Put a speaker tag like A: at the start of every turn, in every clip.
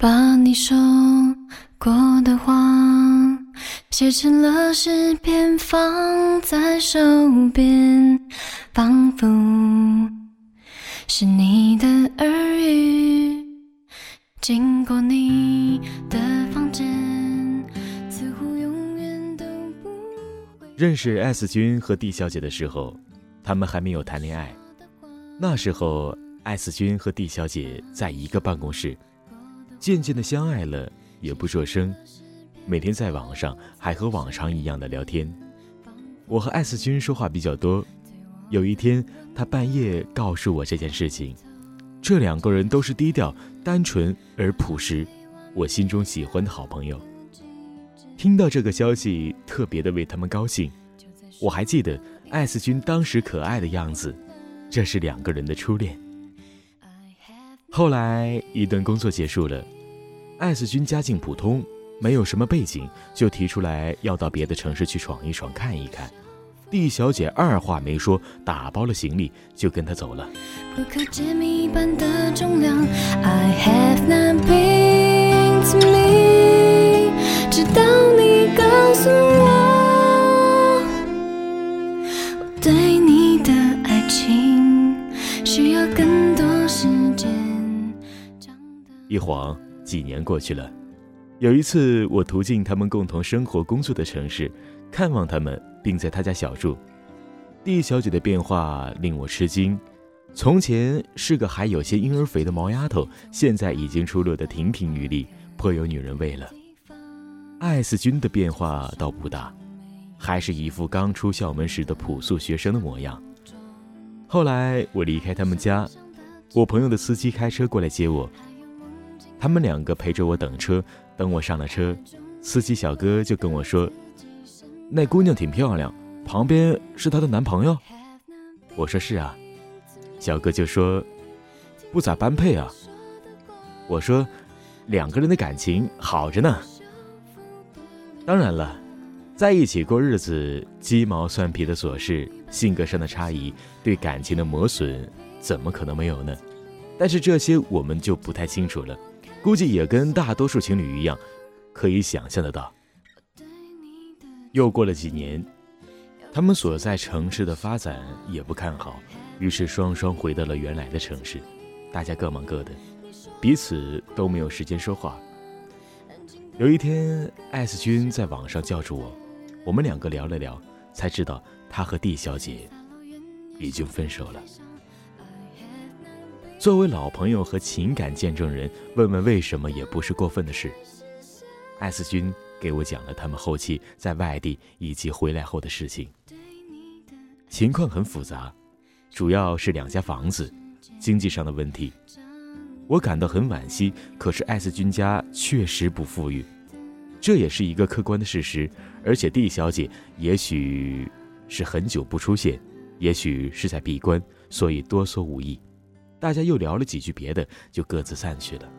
A: 把你说过的话写成了诗篇，放在手边，仿佛是你的耳语。经过你的房间，似乎永远都不会。
B: 认识 S 君和 D 小姐的时候，他们还没有谈恋爱。那时候，S 君和 D 小姐在一个办公室。渐渐的相爱了，也不说声，每天在网上还和往常一样的聊天。我和艾斯君说话比较多。有一天，他半夜告诉我这件事情。这两个人都是低调、单纯而朴实，我心中喜欢的好朋友。听到这个消息，特别的为他们高兴。我还记得艾斯君当时可爱的样子，这是两个人的初恋。后来一段工作结束了，艾斯君家境普通，没有什么背景，就提出来要到别的城市去闯一闯、看一看。D 小姐二话没说，打包了行李就跟他走了。
A: 不可解密般的重量，I have nothing to me，直到你告诉我，我对你的爱情需要更多时间。
B: 一晃几年过去了，有一次我途径他们共同生活工作的城市，看望他们，并在他家小住。D 小姐的变化令我吃惊，从前是个还有些婴儿肥的毛丫头，现在已经出落得亭亭玉立，颇有女人味了。艾斯君的变化倒不大，还是一副刚出校门时的朴素学生的模样。后来我离开他们家，我朋友的司机开车过来接我。他们两个陪着我等车，等我上了车，司机小哥就跟我说：“那姑娘挺漂亮，旁边是她的男朋友。”我说：“是啊。”小哥就说：“不咋般配啊。”我说：“两个人的感情好着呢。”当然了，在一起过日子，鸡毛蒜皮的琐事，性格上的差异，对感情的磨损，怎么可能没有呢？但是这些我们就不太清楚了。估计也跟大多数情侣一样，可以想象得到。又过了几年，他们所在城市的发展也不看好，于是双双回到了原来的城市，大家各忙各的，彼此都没有时间说话。有一天，艾斯君在网上叫住我，我们两个聊了聊，才知道他和 D 小姐已经分手了。作为老朋友和情感见证人，问问为什么也不是过分的事。艾斯君给我讲了他们后期在外地以及回来后的事情，情况很复杂，主要是两家房子，经济上的问题。我感到很惋惜，可是艾斯君家确实不富裕，这也是一个客观的事实。而且 D 小姐也许是很久不出现，也许是在闭关，所以多说无益。大家又聊了几句别的，就各自散去了。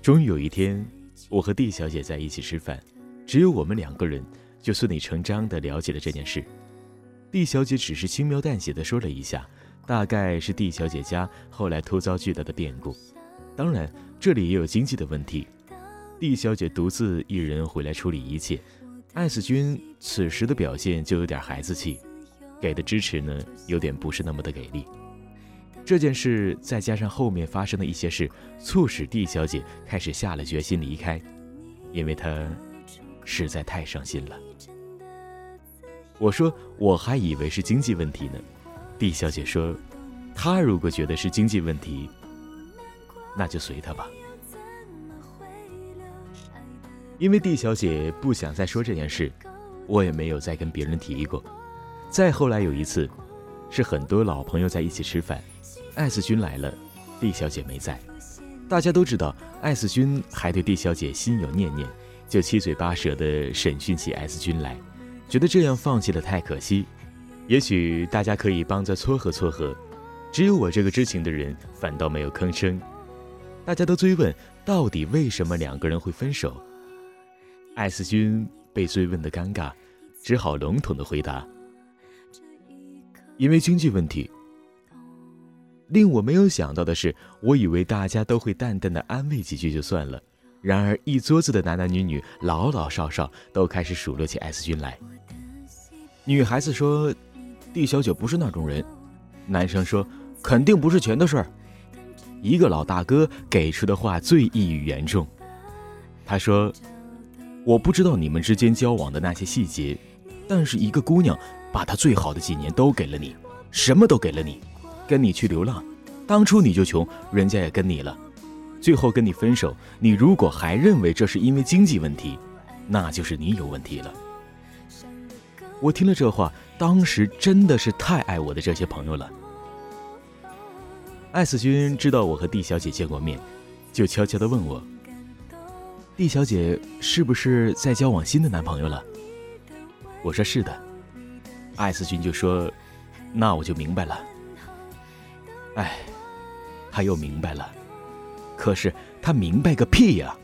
B: 终于有一天，我和 D 小姐在一起吃饭，只有我们两个人，就顺理成章的了解了这件事。D 小姐只是轻描淡写的说了一下，大概是 D 小姐家后来突遭巨大的变故，当然这里也有经济的问题。D 小姐独自一人回来处理一切，艾斯君此时的表现就有点孩子气，给的支持呢有点不是那么的给力。这件事再加上后面发生的一些事，促使 D 小姐开始下了决心离开，因为她实在太伤心了。我说我还以为是经济问题呢，D 小姐说，她如果觉得是经济问题，那就随她吧。因为 D 小姐不想再说这件事，我也没有再跟别人提过。再后来有一次，是很多老朋友在一起吃饭，艾斯君来了，D 小姐没在。大家都知道艾斯君还对 D 小姐心有念念，就七嘴八舌的审讯起艾斯君来。觉得这样放弃了太可惜，也许大家可以帮着撮合撮合。只有我这个知情的人反倒没有吭声。大家都追问到底为什么两个人会分手。艾斯君被追问的尴尬，只好笼统的回答：“因为经济问题。”令我没有想到的是，我以为大家都会淡淡的安慰几句就算了，然而一桌子的男男女女、老老少少都开始数落起艾斯君来。女孩子说：“蒂小姐不是那种人。”男生说：“肯定不是钱的事儿。”一个老大哥给出的话最一语言重，他说：“我不知道你们之间交往的那些细节，但是一个姑娘把她最好的几年都给了你，什么都给了你。”跟你去流浪，当初你就穷，人家也跟你了，最后跟你分手。你如果还认为这是因为经济问题，那就是你有问题了。我听了这话，当时真的是太爱我的这些朋友了。艾斯君知道我和蒂小姐见过面，就悄悄的问我：“蒂小姐是不是在交往新的男朋友了？”我说：“是的。”艾斯君就说：“那我就明白了。”哎，他又明白了，可是他明白个屁呀！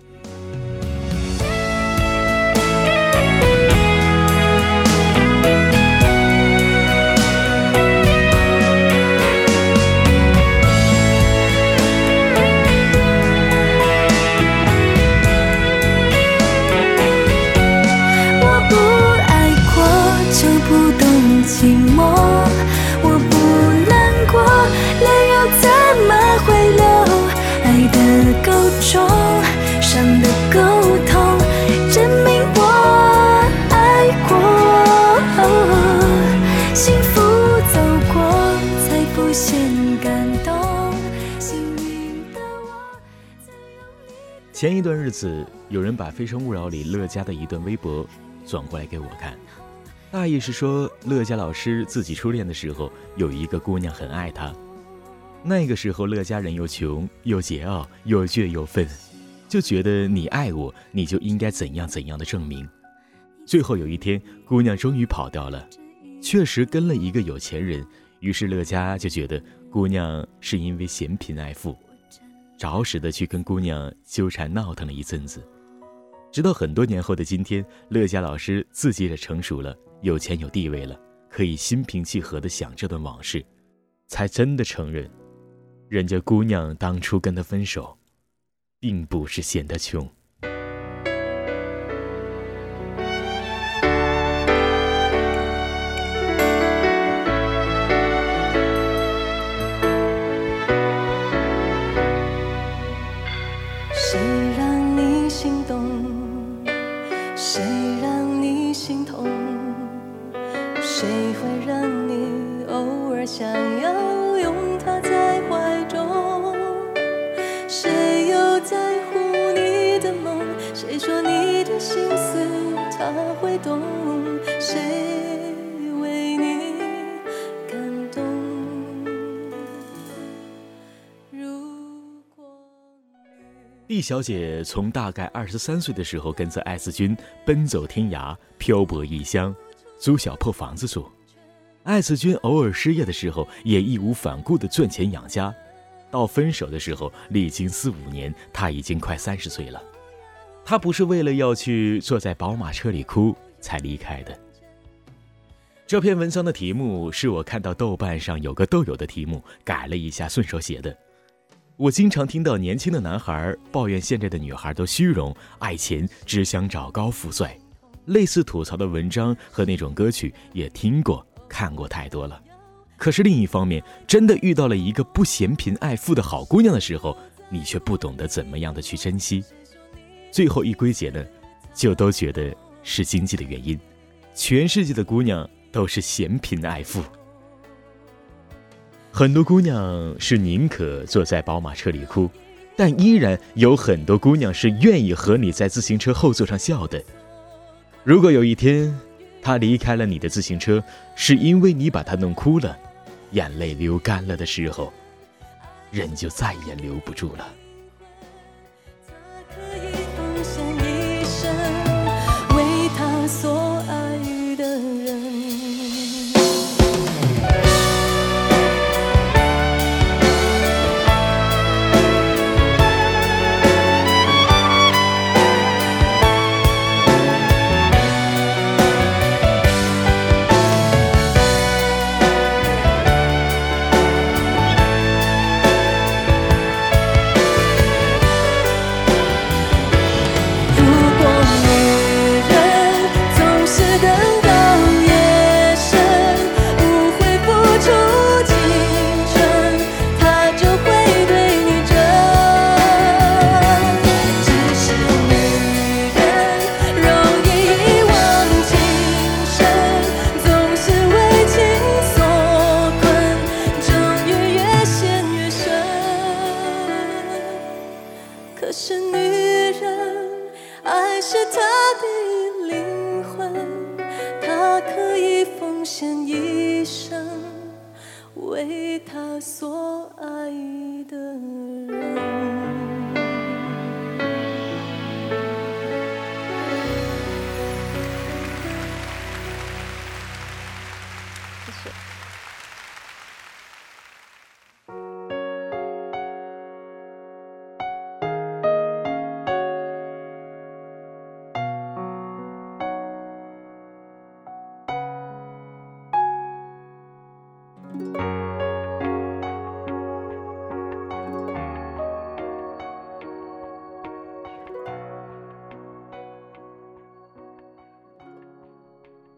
B: 前一段日子，有人把《非诚勿扰》里乐嘉的一段微博转过来给我看，大意是说乐嘉老师自己初恋的时候，有一个姑娘很爱他，那个时候乐嘉人又穷又桀骜又倔又愤，就觉得你爱我，你就应该怎样怎样的证明。最后有一天，姑娘终于跑掉了，确实跟了一个有钱人，于是乐嘉就觉得姑娘是因为嫌贫爱富。着实的去跟姑娘纠缠闹腾了一阵子，直到很多年后的今天，乐嘉老师自己也成熟了，有钱有地位了，可以心平气和的想这段往事，才真的承认，人家姑娘当初跟他分手，并不是嫌他穷。谁
C: 会让你偶尔想要拥他在怀中？谁又在乎你的梦？谁说你的心思他会懂？谁为你感动？如果
B: 厉小姐从大概二十三岁的时候，跟着 S 君奔走天涯，漂泊异乡。租小破房子住。艾斯君偶尔失业的时候，也义无反顾地赚钱养家。到分手的时候，历经四五年，他已经快三十岁了。他不是为了要去坐在宝马车里哭才离开的。这篇文章的题目是我看到豆瓣上有个豆友的题目，改了一下，顺手写的。我经常听到年轻的男孩抱怨现在的女孩都虚荣、爱钱，只想找高富帅。类似吐槽的文章和那种歌曲也听过、看过太多了。可是另一方面，真的遇到了一个不嫌贫爱富的好姑娘的时候，你却不懂得怎么样的去珍惜。最后一归结呢，就都觉得是经济的原因。全世界的姑娘都是嫌贫爱富。很多姑娘是宁可坐在宝马车里哭，但依然有很多姑娘是愿意和你在自行车后座上笑的。如果有一天，他离开了你的自行车，是因为你把他弄哭了，眼泪流干了的时候，人就再也留不住了。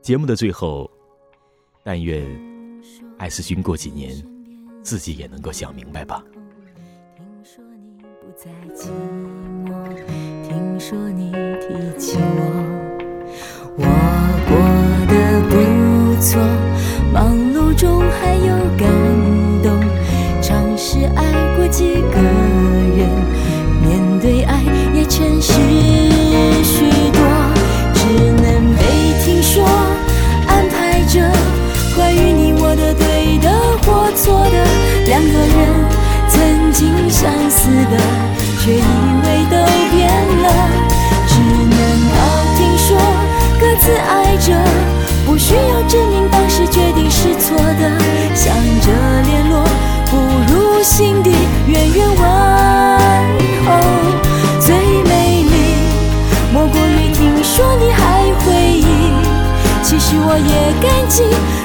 B: 节目的最后但愿艾斯勋过几年自己也能够想明白吧。
C: 听说你不再寂寞听说你提起我我过得不错。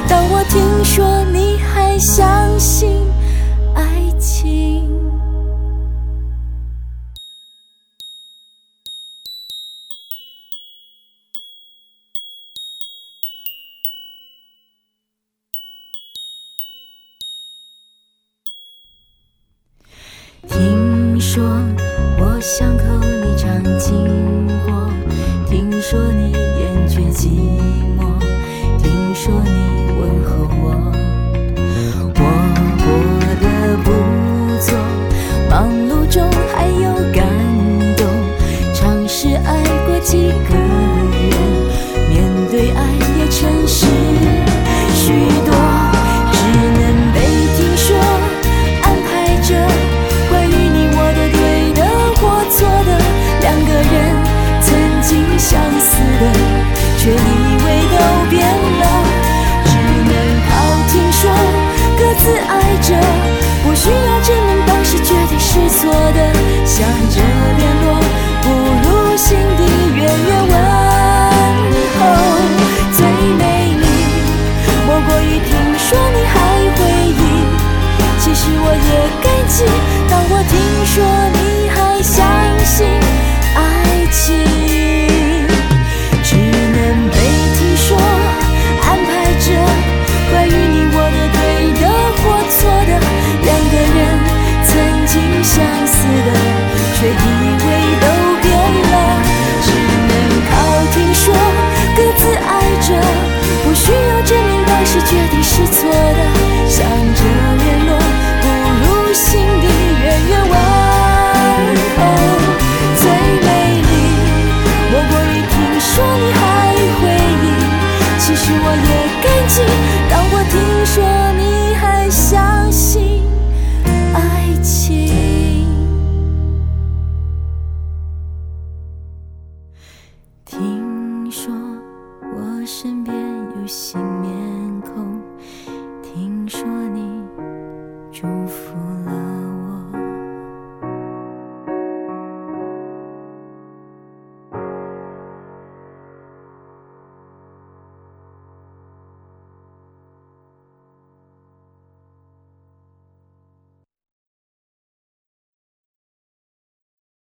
C: 当我听说你还相信爱情。听说我想